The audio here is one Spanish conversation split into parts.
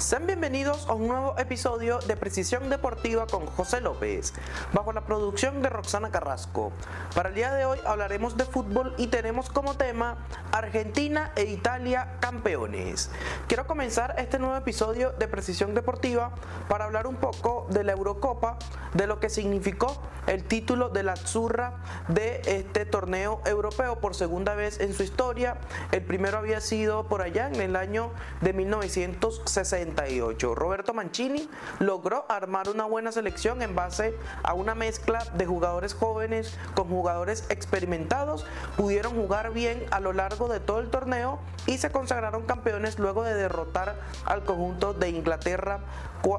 Sean bienvenidos a un nuevo episodio de Precisión Deportiva con José López, bajo la producción de Roxana Carrasco. Para el día de hoy hablaremos de fútbol y tenemos como tema Argentina e Italia campeones. Quiero comenzar este nuevo episodio de Precisión Deportiva para hablar un poco de la Eurocopa, de lo que significó el título de la Azzurra de este torneo europeo por segunda vez en su historia. El primero había sido por allá en el año de 1960 Roberto Mancini logró armar una buena selección en base a una mezcla de jugadores jóvenes con jugadores experimentados. Pudieron jugar bien a lo largo de todo el torneo y se consagraron campeones luego de derrotar al conjunto de Inglaterra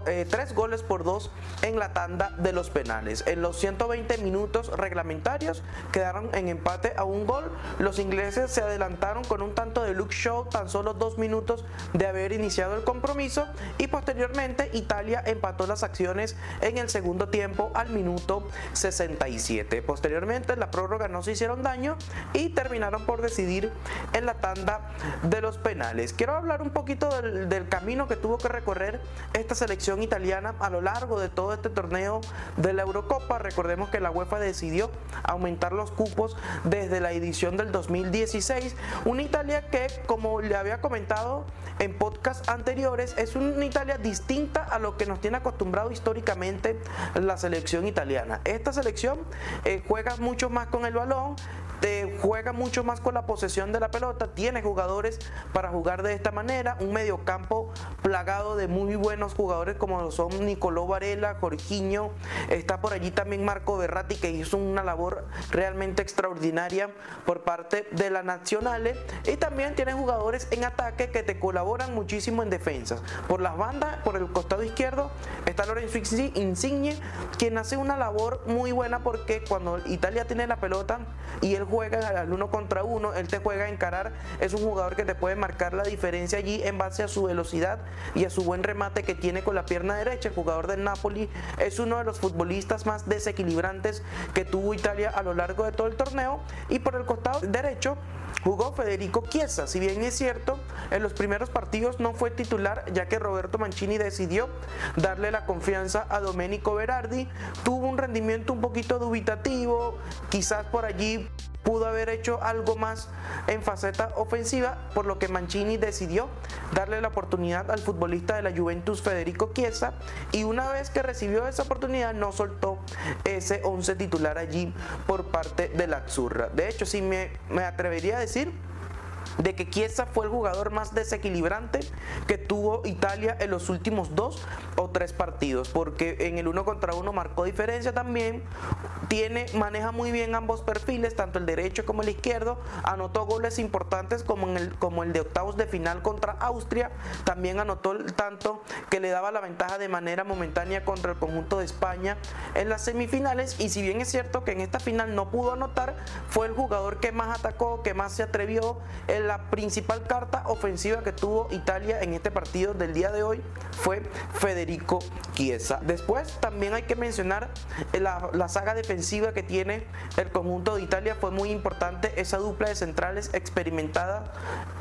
eh, tres goles por dos en la tanda de los penales. En los 120 minutos reglamentarios quedaron en empate a un gol. Los ingleses se adelantaron con un tanto de Luke Shaw tan solo dos minutos de haber iniciado el compromiso y posteriormente Italia empató las acciones en el segundo tiempo al minuto 67. Posteriormente la prórroga no se hicieron daño y terminaron por decidir en la tanda de los penales. Quiero hablar un poquito del, del camino que tuvo que recorrer esta selección italiana a lo largo de todo este torneo de la Eurocopa. Recordemos que la UEFA decidió aumentar los cupos desde la edición del 2016. Una Italia que, como le había comentado en podcast anteriores, es una Italia distinta a lo que nos tiene acostumbrado históricamente la selección italiana. Esta selección eh, juega mucho más con el balón, juega mucho más con la posesión de la pelota, tiene jugadores para jugar de esta manera, un mediocampo plagado de muy buenos jugadores como son Nicolò Varela, Jorginho, está por allí también Marco Berratti que hizo una labor realmente extraordinaria por parte de la Nacionales y también tiene jugadores en ataque que te colaboran muchísimo en defensas. Por las bandas, por el costado izquierdo está Lorenzo Insigne, quien hace una labor muy buena porque cuando Italia tiene la pelota y él juega al uno contra uno, él te juega a encarar, es un jugador que te puede marcar la diferencia allí en base a su velocidad y a su buen remate que tiene con la pierna derecha. El jugador del Napoli es uno de los futbolistas más desequilibrantes que tuvo Italia a lo largo de todo el torneo y por el costado derecho jugó Federico Chiesa. Si bien es cierto, en los primeros partidos no fue titular ya que Roberto Mancini decidió darle la confianza a Domenico Berardi. Tuvo un rendimiento un poquito dubitativo, quizás por allí pudo haber hecho algo más en faceta ofensiva, por lo que Mancini decidió darle la oportunidad al futbolista de la Juventus Federico Chiesa y una vez que recibió esa oportunidad no soltó ese 11 titular allí por parte de la Azzurra. De hecho, sí me, me atrevería a decir de que Chiesa fue el jugador más desequilibrante que tuvo Italia en los últimos dos o tres partidos, porque en el uno contra uno marcó diferencia también, tiene, maneja muy bien ambos perfiles, tanto el derecho como el izquierdo, anotó goles importantes como, el, como el de octavos de final contra Austria, también anotó el tanto que le daba la ventaja de manera momentánea contra el conjunto de España en las semifinales, y si bien es cierto que en esta final no pudo anotar, fue el jugador que más atacó, que más se atrevió, la principal carta ofensiva que tuvo Italia en este partido del día de hoy fue Federico Chiesa. Después también hay que mencionar la, la saga defensiva que tiene el conjunto de Italia. Fue muy importante esa dupla de centrales experimentada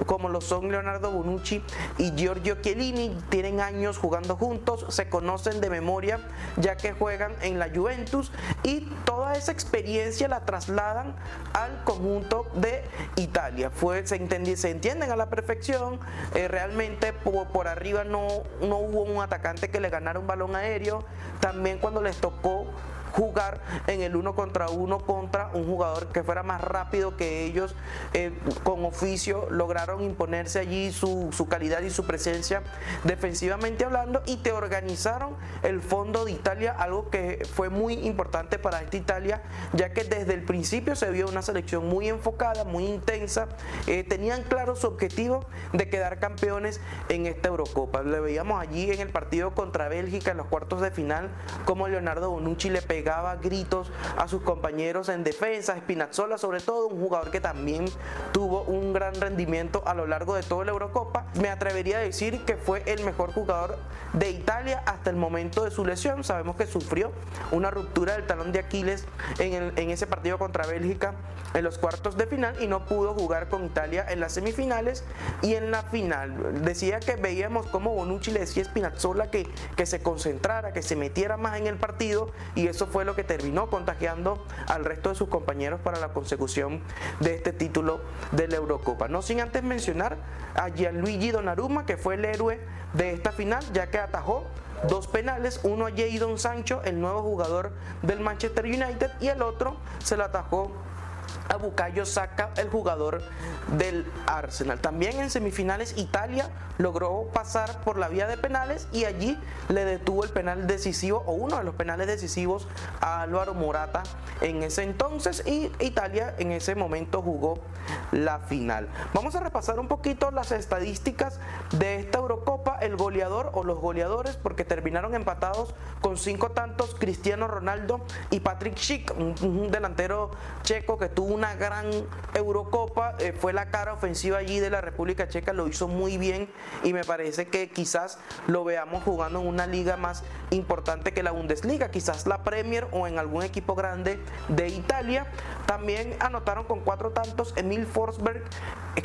como lo son Leonardo Bonucci y Giorgio Chiellini. Tienen años jugando juntos, se conocen de memoria ya que juegan en la Juventus y toda esa experiencia la trasladan al conjunto de Italia. Fue, se se entienden a la perfección. Eh, realmente por, por, arriba no, no hubo un atacante que le ganara un balón aéreo. También cuando les tocó jugar en el uno contra uno contra un jugador que fuera más rápido que ellos eh, con oficio lograron imponerse allí su, su, calidad y su presencia defensivamente hablando y te organizaron el fondo de Italia algo que fue muy importante para esta Italia ya que desde el principio se vio una selección muy enfocada muy intensa eh, tenían claro su objetivo de quedar campeones en esta Eurocopa. Le veíamos allí en el partido contra Bélgica en los cuartos de final como Leonardo Bonucci le pegó pegaba gritos a sus compañeros en defensa, Spinazzola sobre todo, un jugador que también tuvo un gran rendimiento a lo largo de toda la Eurocopa. Me atrevería a decir que fue el mejor jugador de Italia hasta el momento de su lesión. Sabemos que sufrió una ruptura del talón de Aquiles en, en ese partido contra Bélgica en los cuartos de final y no pudo jugar con Italia en las semifinales y en la final. Decía que veíamos como Bonucci le decía a Spinazzola que, que se concentrara, que se metiera más en el partido y eso fue lo que terminó contagiando al resto de sus compañeros para la consecución de este título de la Eurocopa. No sin antes mencionar a Gianluigi Donnarumma, que fue el héroe de esta final, ya que atajó dos penales, uno a Jadon Sancho, el nuevo jugador del Manchester United, y el otro se lo atajó a Bukayo Saka, el jugador del Arsenal. También en semifinales Italia logró pasar por la vía de penales y allí le detuvo el penal decisivo o uno de los penales decisivos a Álvaro Morata en ese entonces y Italia en ese momento jugó la final. Vamos a repasar un poquito las estadísticas de esta Eurocopa, el goleador o los goleadores porque terminaron empatados con cinco tantos Cristiano Ronaldo y Patrick Schick, un, delantero checo que tuvo una gran Eurocopa, eh, fue la cara ofensiva allí de la República Checa, lo hizo muy bien y me parece que quizás lo veamos jugando en una liga más importante que la Bundesliga, quizás la Premier o en algún equipo grande de Italia. También anotaron con cuatro tantos Emil Forsberg,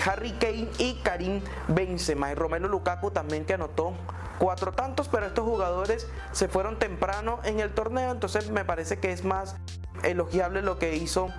Harry Kane y Karim Benzema y Romelu Lukaku también que anotó cuatro tantos, pero estos jugadores se fueron temprano en el torneo, entonces me parece que es más elogiable lo que hizo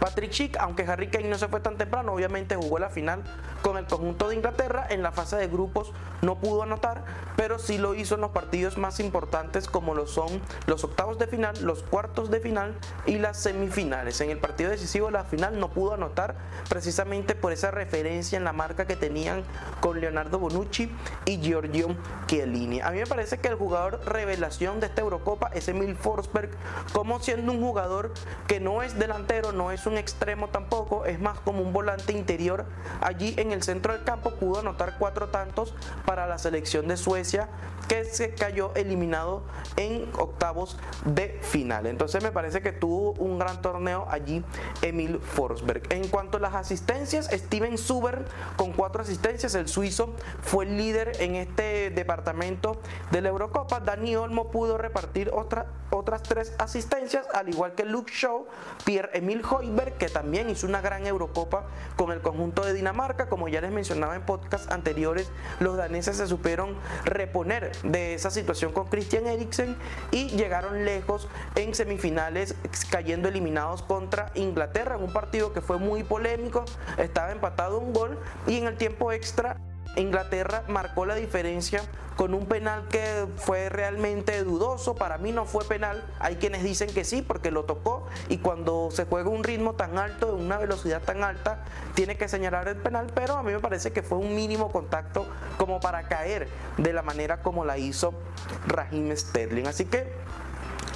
Patrick Schick, aunque Harry Kane no se fue tan temprano, obviamente jugó la final con el conjunto de Inglaterra. En la fase de grupos no pudo anotar, pero sí lo hizo en los partidos más importantes como lo son los octavos de final, los cuartos de final y las semifinales. En el partido decisivo, la final no pudo anotar precisamente por esa referencia en la marca que tenían con Leonardo Bonucci y Giorgio Chiellini. A mí me parece que el jugador revelación de esta Eurocopa es Emil Forsberg, como siendo un jugador que no es delantero, no es es un extremo tampoco, es más como un volante interior. Allí en el centro del campo pudo anotar cuatro tantos para la selección de Suecia que se cayó eliminado en octavos de final. Entonces me parece que tuvo un gran torneo allí Emil Forsberg. En cuanto a las asistencias, Steven Suber con cuatro asistencias, el suizo fue el líder en este departamento de la Eurocopa. Dani Olmo pudo repartir otras tres asistencias, al igual que Luke Shaw, Pierre Emil Que también hizo una gran Eurocopa con el conjunto de Dinamarca. Como ya les mencionaba en podcasts anteriores, los daneses se supieron reponer de esa situación con Christian Eriksen y llegaron lejos en semifinales cayendo eliminados contra Inglaterra en un partido que fue muy polémico, estaba empatado un gol y en el tiempo extra Inglaterra marcó la diferencia con un penal que fue realmente dudoso. Para mí no fue penal. Hay quienes dicen que sí porque lo tocó y cuando se juega un ritmo tan alto, de una velocidad tan alta, tiene que señalar el penal. Pero a mí me parece que fue un mínimo contacto como para caer de la manera como la hizo Raheem Sterling. Así que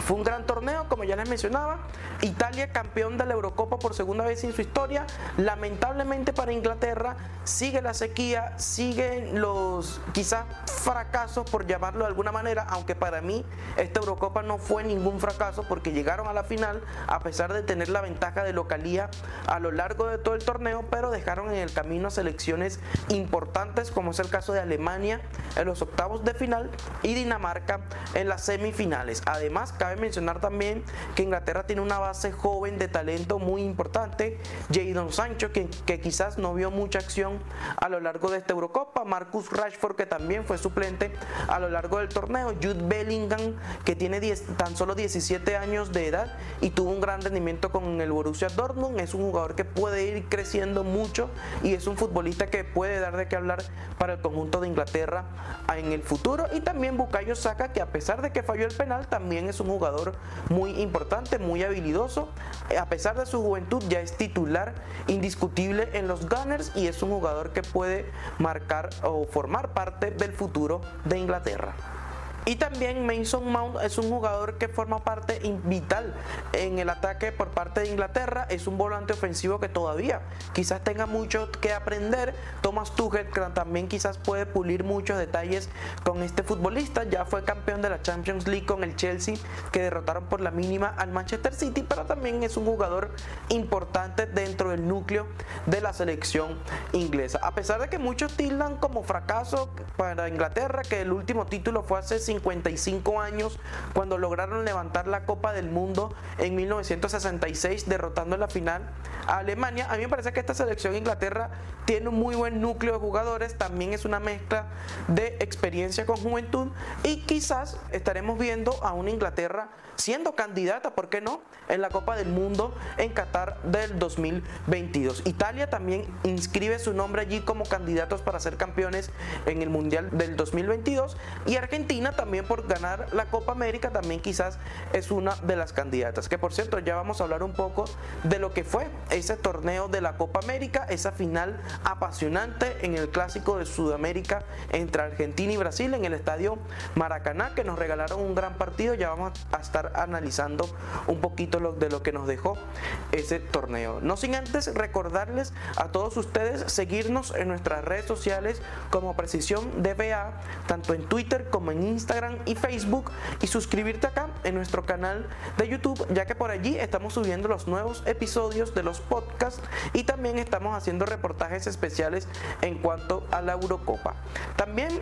fue un gran torneo, como ya les mencionaba. Italia campeón de la Eurocopa por segunda vez en su historia. Lamentablemente para Inglaterra sigue la sequía, siguen los quizás fracasos por llamarlo de alguna manera, aunque para mí esta Eurocopa no fue ningún fracaso porque llegaron a la final a pesar de tener la ventaja de localía a lo largo de todo el torneo, pero dejaron en el camino selecciones importantes como es el caso de Alemania en los octavos de final y Dinamarca en las semifinales. Además, cabe mencionar también que Inglaterra tiene una base joven de talento muy importante, Jadon Sancho, que, que quizás no vio mucha acción a lo largo de esta Eurocopa, Marcus Rashford, que también fue suplente a lo largo del torneo, Jude Bellingham, que tiene tan solo 17 años de edad y tuvo un gran rendimiento con el Borussia Dortmund, es un jugador que puede ir creciendo mucho y es un futbolista que puede dar de qué hablar para el conjunto de Inglaterra en el futuro. Y también Bukayo Saka, que a pesar de que falló el penal, también es un jugador jugador muy importante, muy habilidoso. Eh, a pesar de su juventud, ya es titular indiscutible en los Gunners y es un jugador que puede marcar o formar parte del futuro de Inglaterra. Y también Mason Mount es un jugador que forma parte vital en el ataque por parte de Inglaterra. Es un volante ofensivo que todavía quizás tenga mucho que aprender. Thomas Tuchel también quizás puede pulir muchos detalles con este futbolista. Ya fue campeón de la Champions League con el Chelsea que derrotaron por la mínima al Manchester City, pero también es un jugador importante dentro del núcleo de la selección inglesa. A pesar de que muchos tildan como fracaso para Inglaterra, que el último título fue hace 55 años cuando lograron levantar la Copa del Mundo en 1966 derrotando en la final a Alemania. A mí me parece que esta selección Inglaterra tiene un muy buen núcleo de jugadores, también es una mezcla de experiencia con juventud y quizás estaremos viendo a una Inglaterra siendo candidata, ¿por qué no?, en la Copa del Mundo en Qatar del 2022. Italia también inscribe su nombre allí como candidatos para ser campeones en el Mundial del 2022 y Argentina también por ganar la Copa América también quizás es una de las candidatas. Que por cierto, ya vamos a hablar un poco de lo que fue ese torneo de la Copa América, esa final apasionante en el clásico de Sudamérica entre Argentina y Brasil en el estadio Maracaná que nos regalaron un gran partido. Ya vamos a estar analizando un poquito de lo que nos dejó ese torneo. No sin antes recordarles a todos ustedes seguirnos en nuestras redes sociales como Precisión DBA, tanto en Twitter como en Instagram y Facebook, y suscribirte acá en nuestro canal de YouTube, ya que por allí estamos subiendo los nuevos episodios de los podcasts y también estamos haciendo reportajes especiales en cuanto a la Eurocopa. También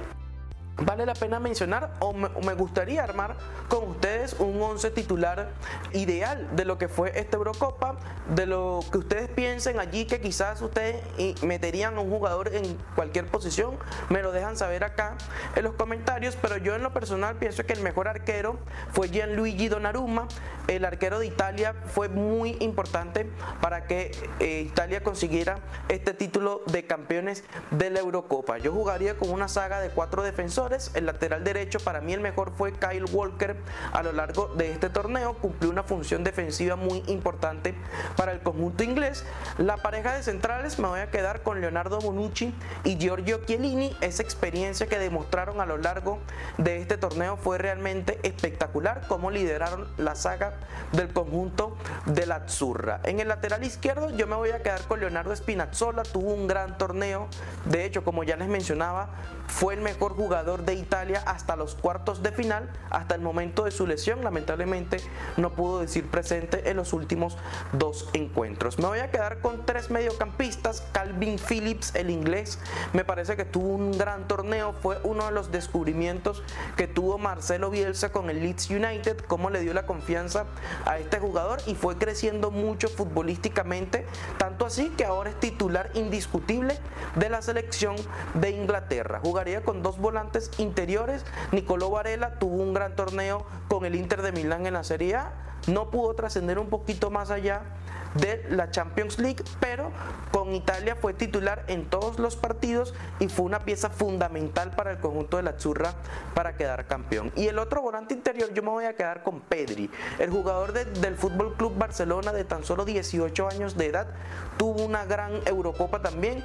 vale la pena mencionar o me, gustaría armar con ustedes un 11 titular ideal de lo que fue esta Eurocopa, de lo que ustedes piensen allí que quizás ustedes meterían a un jugador en cualquier posición, me lo dejan saber acá en los comentarios, pero yo en lo personal pienso que el mejor arquero fue Gianluigi Donnarumma, el arquero de Italia fue muy importante para que eh, Italia consiguiera este título de campeones de la Eurocopa. Yo jugaría con una saga de cuatro defensores el lateral derecho para mí el mejor fue Kyle Walker a lo largo de este torneo. Cumplió una función defensiva muy importante para el conjunto inglés. La pareja de centrales me voy a quedar con Leonardo Bonucci y Giorgio Chiellini. Esa experiencia que demostraron a lo largo de este torneo fue realmente espectacular. Cómo lideraron la saga del conjunto de la Azzurra. En el lateral izquierdo yo me voy a quedar con Leonardo Spinazzola. Tuvo un gran torneo. De hecho, como ya les mencionaba, fue el mejor jugador de Italia hasta los cuartos de final, hasta el momento de su lesión. Lamentablemente no pudo decir presente en los últimos dos encuentros. Me voy a quedar con tres mediocampistas. Calvin Phillips, el inglés, me parece que tuvo un gran torneo. Fue uno de los descubrimientos que tuvo Marcelo Bielsa con el Leeds United, cómo le dio la confianza a este jugador y fue creciendo mucho futbolísticamente, tanto así que ahora es titular indiscutible de la selección de Inglaterra. Con dos volantes interiores, Nicolò Varela tuvo un gran torneo con el Inter de Milán en la Serie A, no pudo trascender un poquito más allá de la Champions League, pero con Italia fue titular en todos los partidos y fue una pieza fundamental para el conjunto de la Churra para quedar campeón. Y el otro volante interior yo me voy a quedar con Pedri, el jugador del Fútbol Club Barcelona de tan solo 18 años de edad, tuvo una gran Eurocopa también,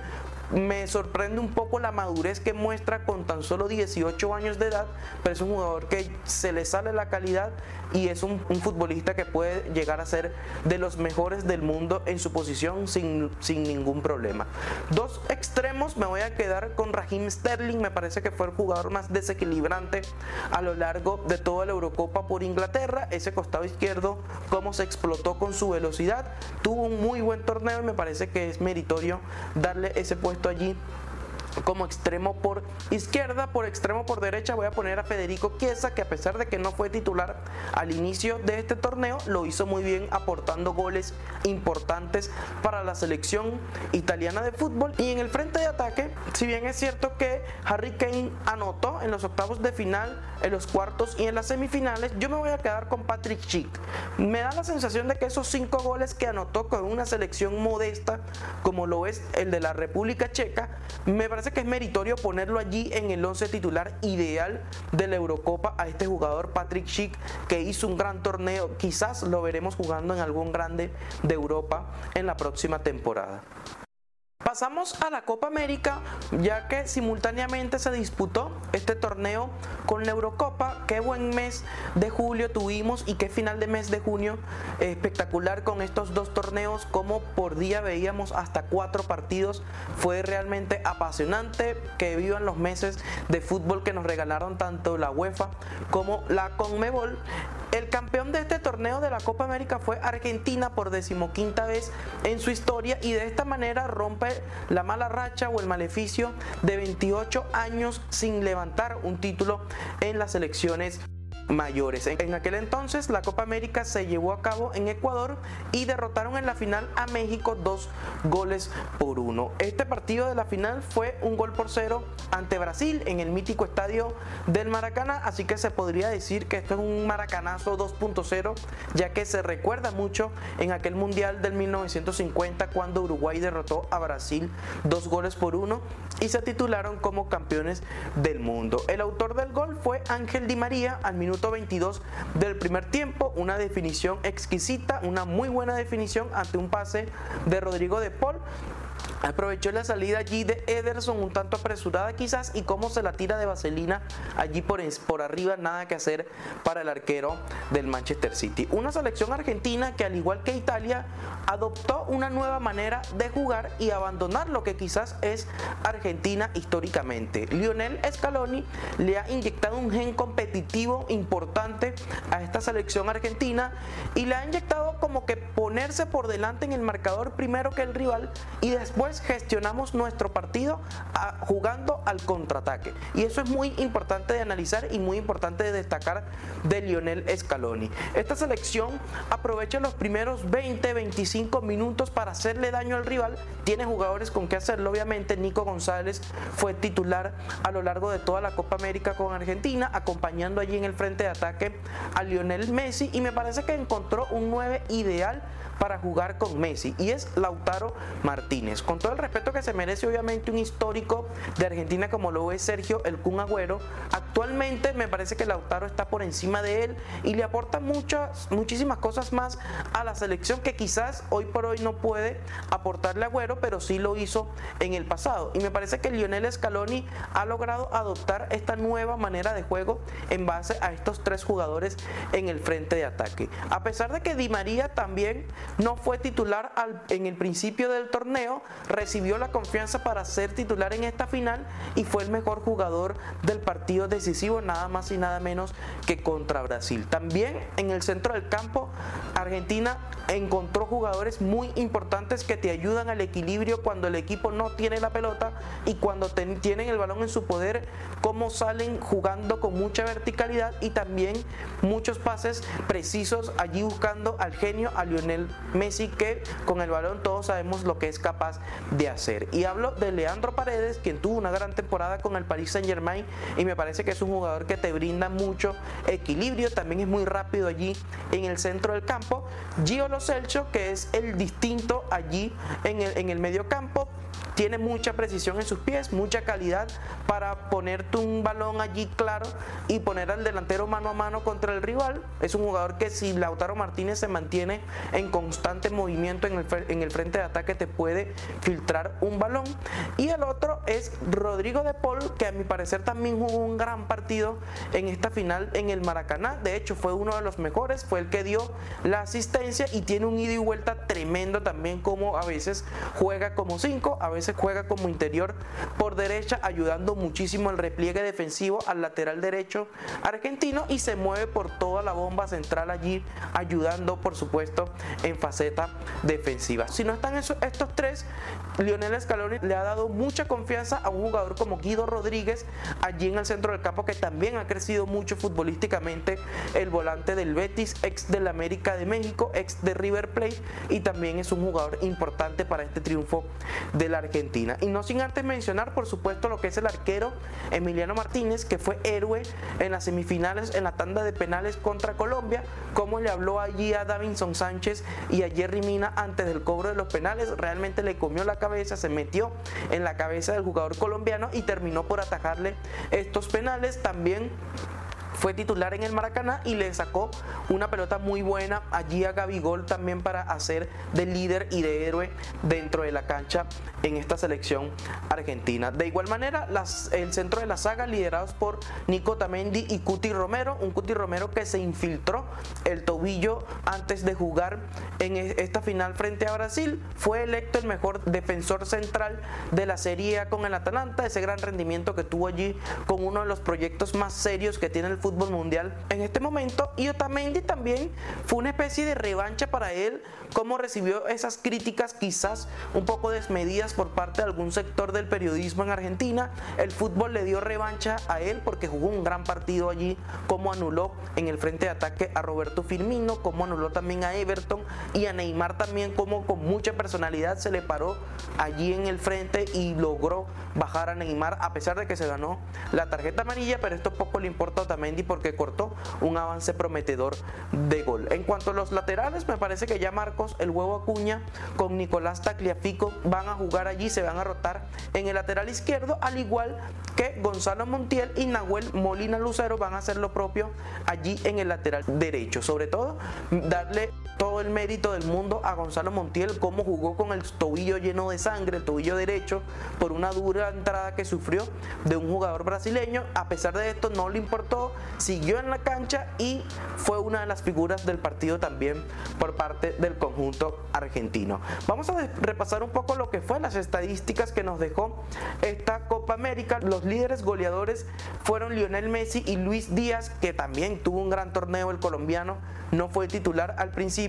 me sorprende un poco la madurez que muestra con tan solo 18 años de edad, pero es un jugador que se le sale la calidad y es un, futbolista que puede llegar a ser de los mejores del mundo en su posición sin, sin ningún problema. Dos extremos, me voy a quedar con Raheem Sterling, me parece que fue el jugador más desequilibrante a lo largo de toda la Eurocopa por Inglaterra, ese costado izquierdo, cómo se explotó con su velocidad, tuvo un muy buen torneo y me parece que es meritorio darle ese puesto allí como extremo por izquierda, por extremo por derecha voy a poner a Federico Chiesa, que a pesar de que no fue titular al inicio de este torneo, lo hizo muy bien aportando goles importantes para la selección italiana de fútbol. Y en el frente de ataque, si bien es cierto que Harry Kane anotó en los octavos de final, en los cuartos y en las semifinales, yo me voy a quedar con Patrick Schick. Me da la sensación de que esos cinco goles que anotó con una selección modesta, como lo es el de la República Checa, me parece que es meritorio ponerlo allí en el 11 titular ideal de la Eurocopa a este jugador Patrick Schick que hizo un gran torneo. Quizás lo veremos jugando en algún grande de Europa en la próxima temporada. Pasamos a la Copa América, ya que simultáneamente se disputó este torneo con la Eurocopa. Qué buen mes de julio tuvimos y qué final de mes de junio espectacular con estos dos torneos, como por día veíamos hasta cuatro partidos. Fue realmente apasionante que vivan los meses de fútbol que nos regalaron tanto la UEFA como la Conmebol. El campeón de este torneo de la Copa América fue Argentina por decimoquinta vez en su historia y de esta manera rompe la mala racha o el maleficio de 28 años sin levantar un título en las elecciones mayores. En aquel entonces la Copa América se llevó a cabo en Ecuador y derrotaron en la final a México dos goles por uno. Este partido de la final fue un gol por cero ante Brasil en el mítico estadio del Maracaná, así que se podría decir que esto es un maracanazo 2.0, ya que se recuerda mucho en aquel Mundial del 1950 cuando Uruguay derrotó a Brasil dos goles por uno y se titularon como campeones del mundo. El autor del gol fue Ángel Di María al minuto 22 del primer tiempo. Una definición exquisita, una muy buena definición ante un pase de Rodrigo de Paul Aprovechó la salida allí de Ederson un tanto apresurada quizás y cómo se la tira de vaselina allí por, por arriba, nada que hacer para el arquero del Manchester City. Una selección argentina que al igual que Italia adoptó una nueva manera de jugar y abandonar lo que quizás es Argentina históricamente. Lionel Scaloni le ha inyectado un gen competitivo importante a esta selección argentina y le ha inyectado como que ponerse por delante en el marcador primero que el rival y después gestionamos nuestro partido ah, jugando al contraataque. Y eso es muy importante de analizar y muy importante de destacar de Lionel Scaloni. Esta selección aprovecha los primeros 20-25 minutos para hacerle daño al rival. Tiene jugadores con que hacerlo, obviamente. Nico González fue titular a lo largo de toda la Copa América con Argentina, acompañando allí en el frente de ataque a Lionel Messi. Y me parece que encontró un 9 ideal para jugar con Messi y es Lautaro Martínez. Con todo el respeto que se merece obviamente un histórico de Argentina como lo es Sergio El Kun Agüero, actualmente me parece que Lautaro está por encima de él y le aporta muchas, muchísimas cosas más a la selección que quizás hoy por hoy no puede aportarle Agüero, pero sí lo hizo en el pasado. Y me parece que Lionel Scaloni ha logrado adoptar esta nueva manera de juego en base a estos tres jugadores en el frente de ataque. A pesar de que Di María también no fue titular en el principio del torneo, recibió la confianza para ser titular en esta final y fue el mejor jugador del partido decisivo, nada más y nada menos que contra Brasil. También en el centro del campo, Argentina encontró jugadores muy importantes que te ayudan al equilibrio cuando el equipo no tiene la pelota y cuando tienen el balón en su poder, cómo salen jugando con mucha verticalidad y también muchos pases precisos allí buscando al genio, a Lionel Messi, que con el balón todos sabemos lo que es capaz de hacer. Y hablo de Leandro Paredes, quien tuvo una gran temporada con el Paris Saint Germain y me parece que es un jugador que te brinda mucho equilibrio, también es muy rápido allí en el centro del campo. Gio Lo Celso, que es el distinto allí en el, en el medio campo, tiene mucha precisión en sus pies, mucha calidad para ponerte un balón allí claro y poner al delantero mano a mano contra el rival. Es un jugador que si Lautaro Martínez se mantiene en constante movimiento en el, en el frente de ataque te puede filtrar un balón. Y el otro es Rodrigo de Paul, que a mi parecer también jugó un gran partido en esta final en el Maracaná. De hecho fue uno de los mejores, fue el que dio la asistencia y tiene un ida y vuelta tremendo también como a veces juega como 5, a veces juega como interior por derecha, ayudando muchísimo el repliegue defensivo al lateral derecho argentino y se mueve por toda la bomba central allí, ayudando por supuesto en faceta defensiva. Si no están estos tres, Lionel Scaloni le ha dado mucha confianza a un jugador como Guido Rodríguez allí en el centro del campo que también ha crecido mucho futbolísticamente, el volante del Betis, ex del América de México, ex de River Plate y también es un jugador importante para este triunfo del Argentina y no sin antes mencionar, por supuesto, lo que es el arquero Emiliano Martínez, que fue héroe en las semifinales, en la tanda de penales contra Colombia, como le habló allí a Davinson Sánchez y a Jerry Mina antes del cobro de los penales. Realmente le comió la cabeza, se metió en la cabeza del jugador colombiano y terminó por atajarle estos penales. También fue titular en el Maracaná y le sacó una pelota muy buena allí a Gabigol también para hacer de líder y de héroe dentro de la cancha en esta selección argentina. De igual manera, el centro de la saga liderados por Nico Tamendi y Cuti Romero, un Cuti Romero que se infiltró el tobillo antes de jugar en e, esta final frente a Brasil, fue electo el mejor defensor central de la Serie A con el Atalanta, ese gran rendimiento que tuvo allí con uno de los proyectos más serios que tiene el fútbol mundial en este momento y Otamendi también fue una especie de revancha para él como recibió esas críticas quizás un poco desmedidas por parte de algún sector del periodismo en Argentina. El fútbol le dio revancha a él porque jugó un gran partido allí, como anuló en el frente de ataque a Roberto Firmino, como anuló también a Everton y a Neymar también, como con mucha personalidad se le paró allí en el frente y logró bajar a Neymar a pesar de que se ganó la tarjeta amarilla, pero esto poco le importa a Otamendi porque cortó un avance prometedor de gol. En cuanto a los laterales, me parece que ya Marcos, el huevo Acuña, con Nicolás Tagliafico van a jugar allí, se van a rotar en el lateral izquierdo, al igual que Gonzalo Montiel y Nahuel Molina Lucero van a hacer lo propio allí en el lateral derecho. Sobre todo, darle todo el mérito del mundo a Gonzalo Montiel, cómo jugó con el tobillo lleno de sangre, el tobillo derecho, por una dura entrada que sufrió de un jugador brasileño. A pesar de esto, no le importó, siguió en la cancha y fue una de las figuras del partido también por parte del conjunto argentino. Vamos a repasar un poco lo que fue las estadísticas que nos dejó esta Copa América. Los líderes goleadores fueron Lionel Messi y Luis Díaz, que también tuvo un gran torneo el colombiano no fue titular al principio,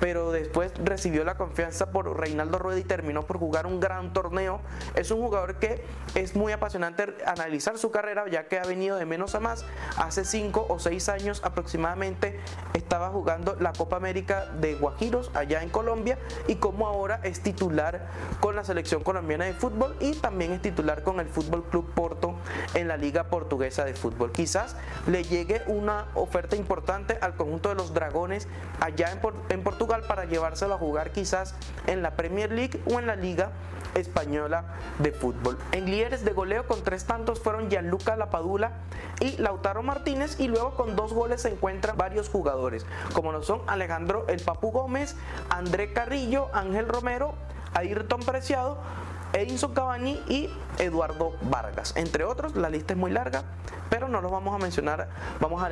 pero después recibió la confianza por Reinaldo Rueda y terminó por jugar un gran torneo. Es un jugador que es muy apasionante analizar su carrera, ya que ha venido de menos a más. Hace cinco o seis años aproximadamente estaba jugando la Copa América de Guajiros allá en Colombia y como ahora es titular con la selección colombiana de fútbol y también es titular con el Fútbol Club Porto en la Liga Portuguesa de Fútbol. Quizás le llegue una oferta importante al conjunto de los Dragones allá en, Portugal para llevárselo a jugar quizás en la Premier League o en la Liga Española de Fútbol. En líderes de goleo con tres tantos fueron Gianluca Lapadula y Lautaro Martínez y luego con dos goles se encuentran varios jugadores como lo son Alejandro El Papu Gómez, André Carrillo, Ángel Romero, Ayrton Preciado, Edinson Cavani y Eduardo Vargas. Entre otros, la lista es muy larga, pero no los vamos a mencionar, vamos a,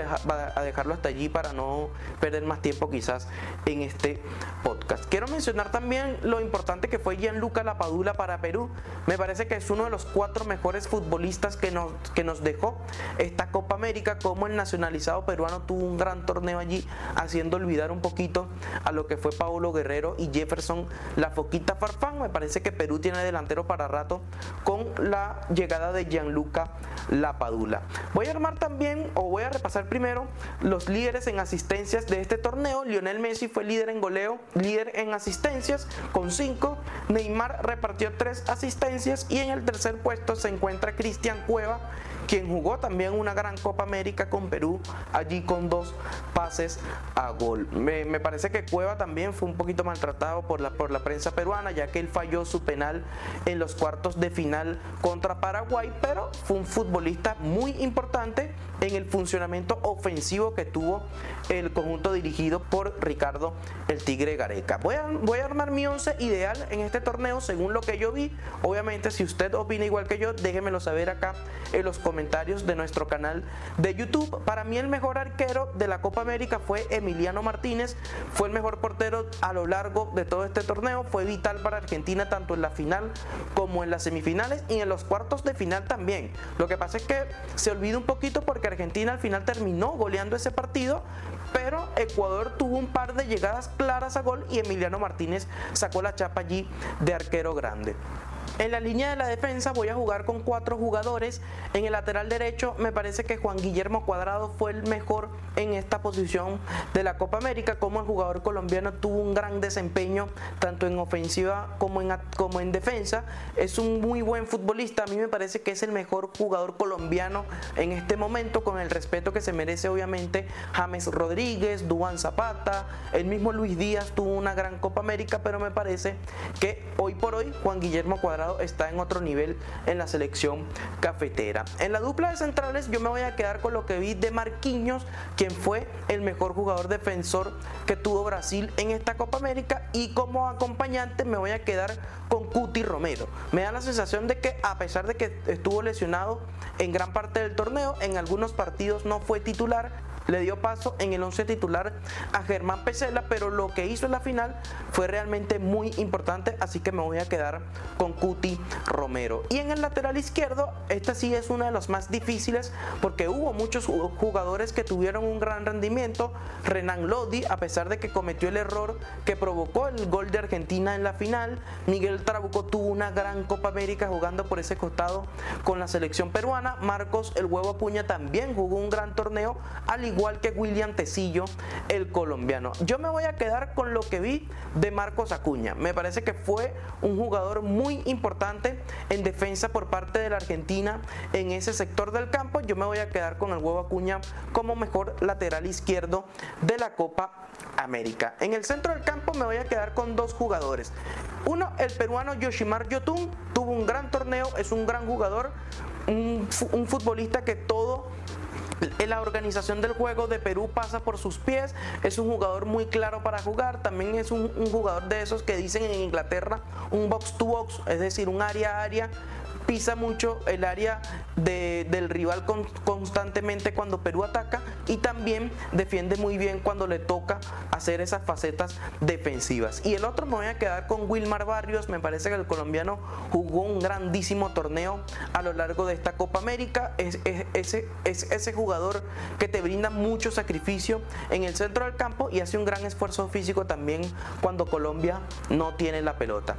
dejarlo hasta allí para no perder más tiempo quizás en este podcast. Quiero mencionar también lo importante que fue Gianluca Lapadula para Perú. Me parece que es uno de los cuatro mejores futbolistas que nos, que nos dejó esta Copa América, como el nacionalizado peruano tuvo un gran torneo allí, haciendo olvidar un poquito a lo que fue Paulo Guerrero y Jefferson La Foquita Farfán. Me parece que Perú tiene para rato con la llegada de Gianluca Lapadula. Voy a armar también, o voy a repasar primero, los líderes en asistencias de este torneo. Lionel Messi fue líder en goleo, líder en asistencias con 5. Neymar repartió 3 asistencias y en el tercer puesto se encuentra Cristian Cueva quien jugó también una gran Copa América con Perú, allí con dos pases a gol. Me, parece que Cueva también fue un poquito maltratado por la, por la prensa peruana, ya que él falló su penal en los cuartos de final contra Paraguay, pero fue un futbolista muy importante en el funcionamiento ofensivo que tuvo el conjunto dirigido por Ricardo el Tigre Gareca. Voy a, voy a armar mi once ideal en este torneo según lo que yo vi. Obviamente si usted opina igual que yo, déjemelo saber acá en los comentarios de nuestro canal de YouTube. Para mí el mejor arquero de la Copa América fue Emiliano Martínez, fue el mejor portero a lo largo de todo este torneo, fue vital para Argentina tanto en la final como en las semifinales y en los cuartos de final también. Lo que pasa es que se olvida un poquito porque Argentina al final terminó goleando ese partido, pero Ecuador tuvo un par de llegadas claras a gol y Emiliano Martínez sacó la chapa allí de arquero grande. En la línea de la defensa voy a jugar con cuatro jugadores. En el lateral derecho me parece que Juan Guillermo Cuadrado fue el mejor en esta posición de la Copa América. Como el jugador colombiano tuvo un gran desempeño tanto en ofensiva como en, como en defensa. Es un muy buen futbolista. A mí me parece que es el mejor jugador colombiano en este momento con el respeto que se merece obviamente James Rodríguez, Duan Zapata, el mismo Luis Díaz tuvo una gran Copa América, pero me parece que hoy por hoy Juan Guillermo Cuadrado Está en otro nivel en la selección cafetera. En la dupla de centrales yo me voy a quedar con lo que vi de Marquinhos, quien fue el mejor jugador defensor que tuvo Brasil en esta Copa América y como acompañante me voy a quedar con Cuti Romero. Me da la sensación de que a pesar de que estuvo lesionado en gran parte del torneo, en algunos partidos no fue titular, le dio paso en el 11 titular a Germán Pesela, pero lo que hizo en la final fue realmente muy importante, así que me voy a quedar con Cuti Romero. Y en el lateral izquierdo, esta sí es una de las más difíciles porque hubo muchos jugadores que tuvieron un gran rendimiento. Renan Lodi, a pesar de que cometió el error que provocó el gol de Argentina en la final, Miguel Trabuco tuvo una gran Copa América jugando por ese costado con la selección peruana. Marcos El Huevo Apuña también jugó un gran torneo, al igual que William Tecillo, el colombiano. Yo me voy a quedar con lo que vi de Marcos Acuña. Me parece que fue un jugador muy importante en defensa por parte de la Argentina en ese sector del campo. Yo me voy a quedar con el huevo Acuña como mejor lateral izquierdo de la Copa América. En el centro del campo me voy a quedar con dos jugadores. Uno, el peruano Yoshimar Yotun, tuvo un gran torneo, es un gran jugador, un, un futbolista que todo la organización del juego de Perú pasa por sus pies, es un jugador muy claro para jugar, también es un, jugador de esos que dicen en Inglaterra un box to box, es decir, un área a área pisa mucho el área del rival constantemente cuando Perú ataca y también defiende muy bien cuando le toca hacer esas facetas defensivas. Y el otro me voy a quedar con Wilmar Barrios, me parece que el colombiano jugó un grandísimo torneo a lo largo de esta Copa América, es, ese, es ese jugador que te brinda mucho sacrificio en el centro del campo y hace un gran esfuerzo físico también cuando Colombia no tiene la pelota.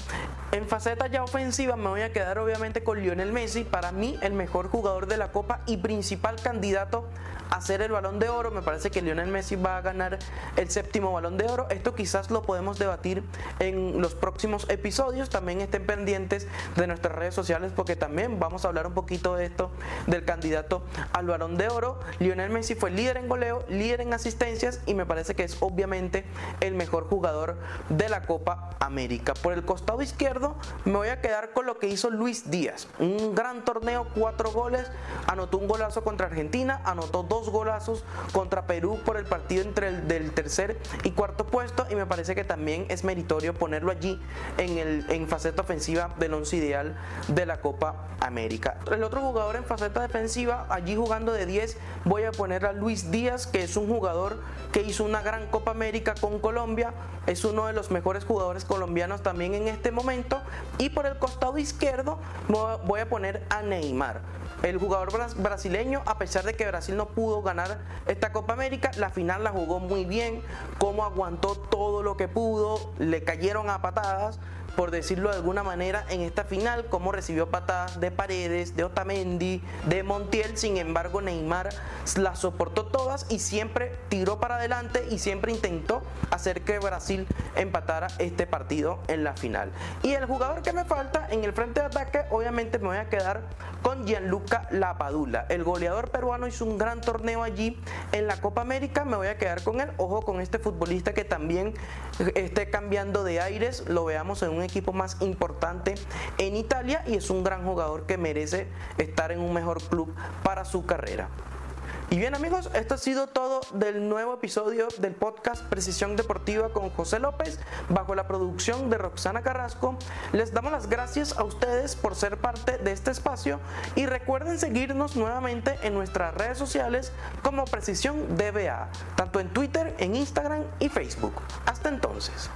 En faceta ya ofensiva me voy a quedar obviamente con Lionel Messi, para mí el mejor jugador de la Copa y principal candidato a ser el balón de oro. Me parece que Lionel Messi va a ganar el séptimo balón de oro. Esto quizás lo podemos debatir en los próximos episodios. También estén pendientes de nuestras redes sociales porque también vamos a hablar un poquito de esto del candidato al balón de oro. Lionel Messi fue líder en goleo, líder en asistencias y me parece que es obviamente el mejor jugador de la Copa América. Por el costado izquierdo me voy a quedar con lo que hizo Luis Díaz. Un gran torneo, cuatro goles, anotó un golazo contra Argentina, anotó dos golazos contra Perú por el partido entre el del tercer y cuarto puesto y me parece que también es meritorio ponerlo allí en, el, en faceta ofensiva del once ideal de la Copa América. El otro jugador en faceta defensiva, allí jugando de 10, voy a poner a Luis Díaz, que es un jugador que hizo una gran Copa América con Colombia, es uno de los mejores jugadores colombianos también en este momento y por el costado izquierdo voy a poner a Neymar. El jugador brasileño, a pesar de que Brasil no pudo ganar esta Copa América, la final la jugó muy bien, como aguantó todo lo que pudo, le cayeron a patadas, por decirlo de alguna manera, en esta final, como recibió patadas de Paredes, de Otamendi, de Montiel, sin embargo Neymar las soportó todas y siempre tiró para adelante y siempre intentó hacer que Brasil empatara este partido en la final. Y el jugador que me falta en el frente de ataque, obviamente me voy a quedar con Gianluca Lapadula. El goleador peruano hizo un gran torneo allí en la Copa América, me voy a quedar con él. Ojo con este futbolista que también esté cambiando de aires, lo veamos en un equipo más importante en Italia y es un gran jugador que merece estar en un mejor club para su carrera. Y bien amigos, esto ha sido todo del nuevo episodio del podcast Precisión Deportiva con José López, bajo la producción de Roxana Carrasco. Les damos las gracias a ustedes por ser parte de este espacio y recuerden seguirnos nuevamente en nuestras redes sociales como Precisión DBA, tanto en Twitter, en Instagram y Facebook. Hasta entonces.